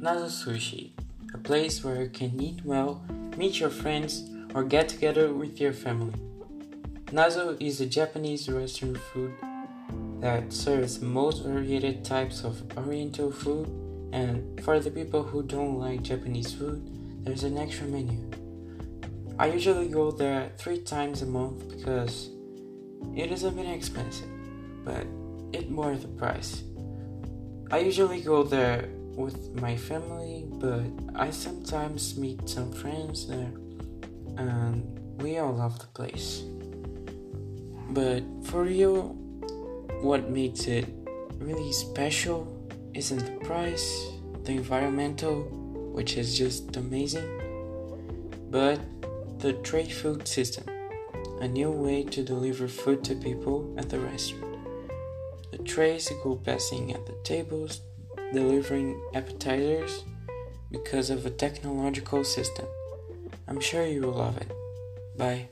Nazo Sushi, a place where you can eat well, meet your friends, or get together with your family. Nazo is a Japanese Western food that serves most varied types of Oriental food, and for the people who don't like Japanese food, there's an extra menu. I usually go there three times a month because it is a bit expensive, but it worth the price. I usually go there with my family, but I sometimes meet some friends there, and we all love the place. But for you, what makes it really special isn't the price, the environmental, which is just amazing, but the tray food system, a new way to deliver food to people at the restaurant. The trays go passing at the tables, delivering appetizers because of a technological system. I'm sure you will love it. Bye.